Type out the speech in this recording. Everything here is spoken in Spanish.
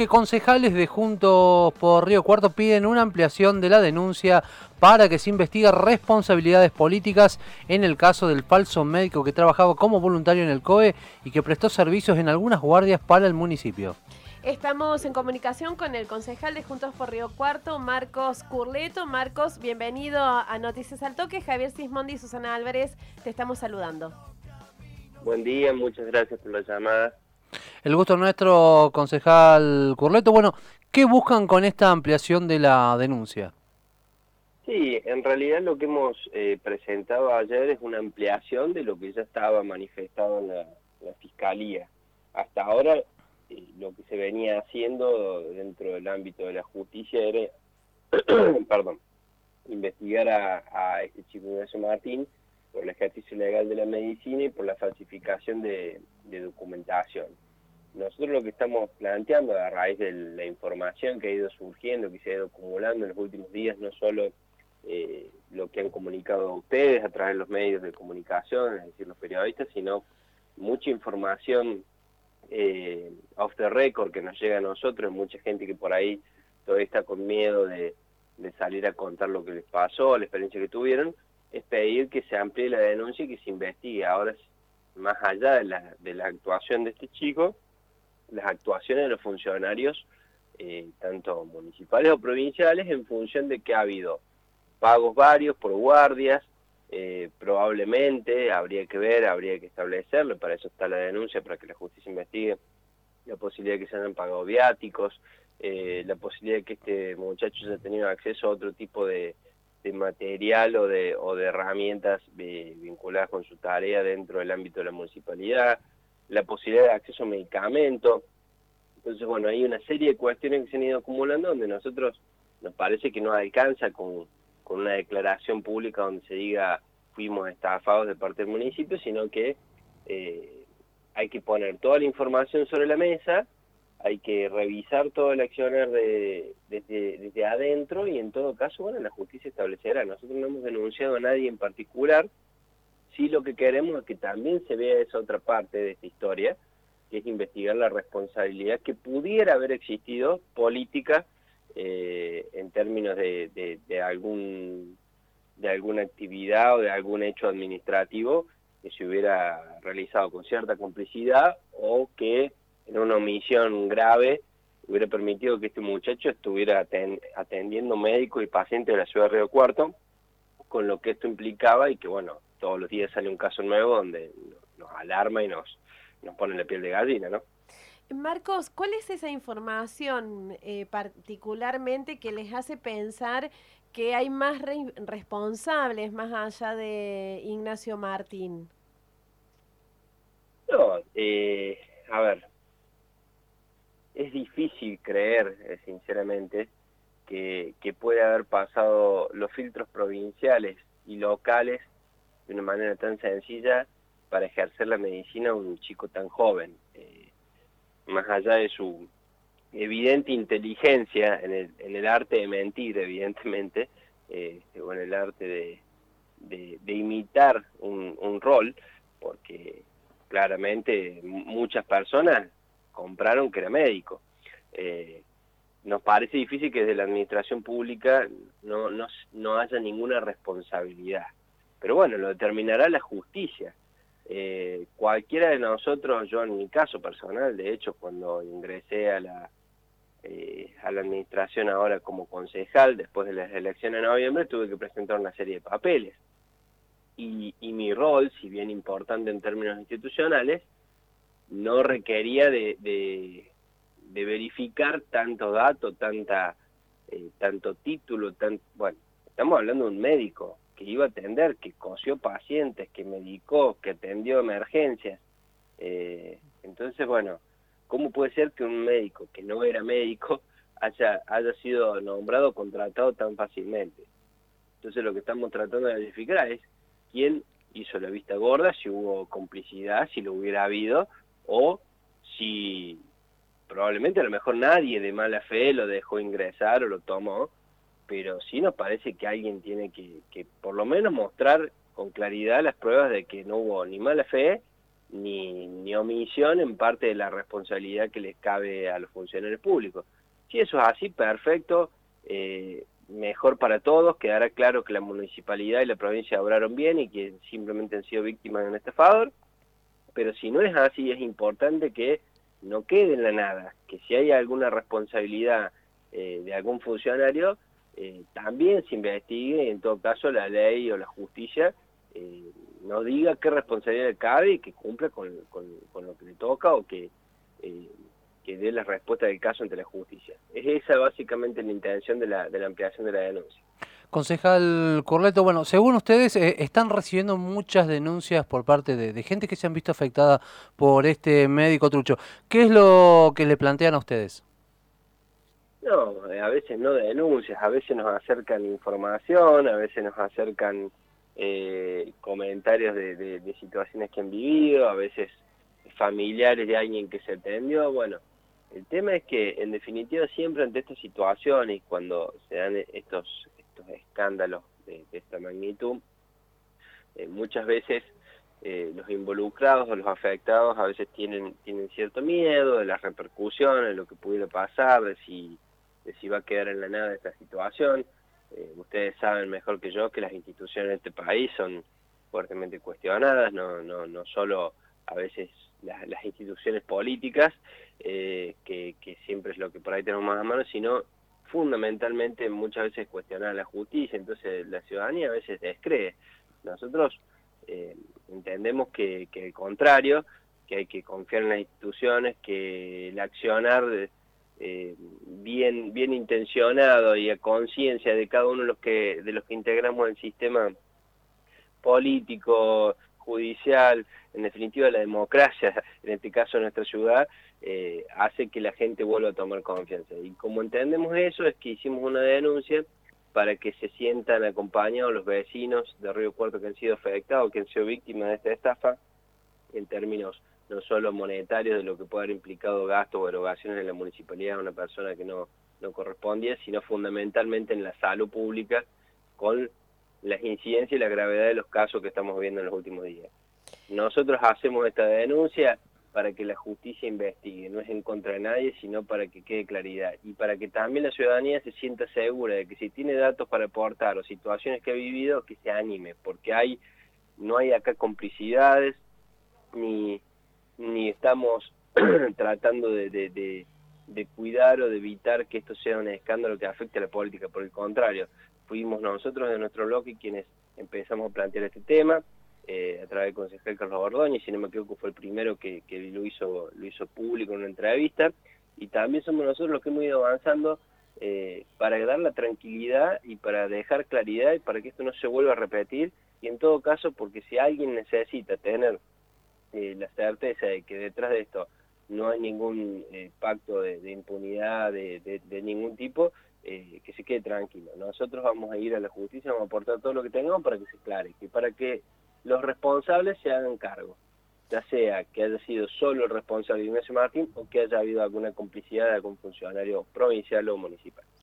que concejales de Juntos por Río Cuarto piden una ampliación de la denuncia para que se investigue responsabilidades políticas en el caso del falso médico que trabajaba como voluntario en el COE y que prestó servicios en algunas guardias para el municipio. Estamos en comunicación con el concejal de Juntos por Río Cuarto, Marcos Curleto. Marcos, bienvenido a Noticias al Toque. Javier Sismondi y Susana Álvarez, te estamos saludando. Buen día, muchas gracias por la llamada. El gusto nuestro, concejal Curleto. Bueno, ¿qué buscan con esta ampliación de la denuncia? Sí, en realidad lo que hemos eh, presentado ayer es una ampliación de lo que ya estaba manifestado en la, Fiscalía. Hasta ahora eh, lo que se venía haciendo dentro del ámbito de la justicia era, perdón, investigar a, a este chico Ignacio Martín por el ejercicio legal de la medicina y por la falsificación de, documentación. Nosotros lo que estamos planteando a raíz de la información que ha ido surgiendo, que se ha ido acumulando en los últimos días, no solo eh, lo que han comunicado ustedes a través de los medios de comunicación, es decir, los periodistas, sino mucha información eh, off the record que nos llega a nosotros, mucha gente que por ahí todavía está con miedo de, salir a contar lo que les pasó, la experiencia que tuvieron, es pedir que se amplíe la denuncia y que se investigue. Ahora, más allá de la, de la actuación de este chico, las actuaciones de los funcionarios, eh, tanto municipales o provinciales, en función de que ha habido pagos varios por guardias, eh, probablemente habría que ver, habría que establecerlo, para eso está la denuncia, para que la justicia investigue la posibilidad de que se hayan pagado viáticos, eh, la posibilidad de que este muchacho haya tenido acceso a otro tipo de, material o de, o de herramientas vinculadas con su tarea dentro del ámbito de la municipalidad, la posibilidad de acceso a medicamentos. Entonces, bueno, hay una serie de cuestiones que se han ido acumulando donde nosotros nos parece que no alcanza con, con una declaración pública donde se diga fuimos estafados de parte del municipio, sino que eh, hay que poner toda la información sobre la mesa hay que revisar todo el accionar de, desde, adentro y en todo caso, bueno, la justicia establecerá. Nosotros no hemos denunciado a nadie en particular, sí lo que queremos es que también se vea esa otra parte de esta historia, que es investigar la responsabilidad que pudiera haber existido política eh, en términos de, de, algún de alguna actividad o de algún hecho administrativo que se hubiera realizado con cierta complicidad o que en una omisión grave hubiera permitido que este muchacho estuviera atendiendo médicos y pacientes de la ciudad de Río Cuarto, con lo que esto implicaba y que, bueno, todos los días sale un caso nuevo donde nos alarma y nos, nos pone la piel de gallina, ¿no? Marcos, ¿cuál es esa información eh, particularmente que les hace pensar que hay más responsables más allá de Ignacio Martín? No, eh, a ver, es difícil creer, eh, sinceramente, que, que puede haber pasado los filtros provinciales y locales de una manera tan sencilla para ejercer la medicina un chico tan joven. Eh, más allá de su evidente inteligencia en el, en el arte de mentir, evidentemente, eh, o en el arte de, de, imitar un, un, rol, porque claramente muchas personas compraron que era médico. Eh, nos parece difícil que desde la administración pública no, no, no haya ninguna responsabilidad. Pero bueno, lo determinará la justicia. Eh, cualquiera de nosotros, yo en mi caso personal, de hecho, cuando ingresé a la, eh, a la administración ahora como concejal, después de las elecciones de noviembre, tuve que presentar una serie de papeles. Y, y mi rol, si bien importante en términos institucionales, no requería de, de, verificar tanto dato, tanta, eh, tanto título, tan, bueno, estamos hablando de un médico que iba a atender, que cosió pacientes, que medicó, que atendió emergencias. Eh, entonces, bueno, ¿cómo puede ser que un médico que no era médico haya, haya sido nombrado, contratado tan fácilmente? Entonces lo que estamos tratando de verificar es quién hizo la vista gorda, si hubo complicidad, si lo hubiera habido, o si probablemente a lo mejor nadie de mala fe lo dejó ingresar o lo tomó, pero sí nos parece que alguien tiene que, que por lo menos mostrar con claridad las pruebas de que no hubo ni mala fe ni, omisión en parte de la responsabilidad que les cabe a los funcionarios públicos. Si eso es así, perfecto, eh, mejor para todos, quedará claro que la municipalidad y la provincia obraron bien y que simplemente han sido víctimas de un estafador, pero si no es así, es importante que no quede en la nada, que si hay alguna responsabilidad eh, de algún funcionario, eh, también se investigue en todo caso la ley o la justicia eh, no diga qué responsabilidad cabe y que cumpla con, con, lo que le toca o que, eh, que dé la respuesta del caso ante la justicia. Es esa básicamente la intención de la, de la ampliación de la denuncia. Concejal Corleto, bueno, según ustedes, están recibiendo muchas denuncias por parte de, de, gente que se han visto afectada por este médico trucho. ¿Qué es lo que le plantean a ustedes? No, a veces no denuncias, a veces nos acercan información, a veces nos acercan eh, comentarios de, situaciones que han vivido, a veces familiares de alguien que se atendió. Bueno, el tema es que en definitiva siempre ante estas situaciones, cuando se dan estos, estos escándalos de, esta magnitud, eh, muchas veces eh, los involucrados o los afectados a veces tienen, tienen cierto miedo de las repercusiones, de lo que pudiera pasar, de si si va a quedar en la nada esta situación. Eh, ustedes saben mejor que yo que las instituciones de este país son fuertemente cuestionadas, no, no, no solo a veces las, instituciones políticas, eh, que, siempre es lo que por ahí tenemos más a mano, sino fundamentalmente muchas veces cuestionar la justicia, entonces la ciudadanía a veces descree. Nosotros eh, entendemos que, que el contrario, que hay que confiar en las instituciones, que el accionar de, eh, bien bien intencionado y a conciencia de cada uno de los que de los que integramos el sistema político judicial en definitiva la democracia en este caso nuestra ciudad eh, hace que la gente vuelva a tomar confianza. Y como entendemos eso es que hicimos una denuncia para que se sientan acompañados los vecinos de Río Cuarto que han sido afectados que han sido víctimas de esta estafa en términos no solo monetarios de lo que puede haber implicado gastos o erogaciones en la municipalidad a una persona que no, no correspondía, sino fundamentalmente en la salud pública con las incidencias y la gravedad de los casos que estamos viendo en los últimos días. Nosotros hacemos esta denuncia para que la justicia investigue, no es en contra de nadie, sino para que quede claridad y para que también la ciudadanía se sienta segura de que si tiene datos para aportar o situaciones que ha vivido, que se anime, porque hay no hay acá complicidades ni ni estamos tratando de, cuidar o de evitar que esto sea un escándalo que afecte a la política, por el contrario, fuimos nosotros de nuestro bloque quienes empezamos a plantear este tema, eh, a través del concejal Carlos Bordoña, si no me equivoco fue el primero que, que lo, hizo, lo hizo público en una entrevista, y también somos nosotros los que hemos ido avanzando eh, para dar la tranquilidad y para dejar claridad y para que esto no se vuelva a repetir, y en todo caso, porque si alguien necesita tener eh, la certeza de que detrás de esto no hay ningún eh, pacto de, impunidad de, ningún tipo, eh, que se quede tranquilo. Nosotros vamos a ir a la justicia, vamos a aportar todo lo que tengamos para que se aclare, que para que los responsables se hagan cargo, ya sea que haya sido solo el responsable Ignacio Martín o que haya habido alguna complicidad de algún funcionario provincial o municipal.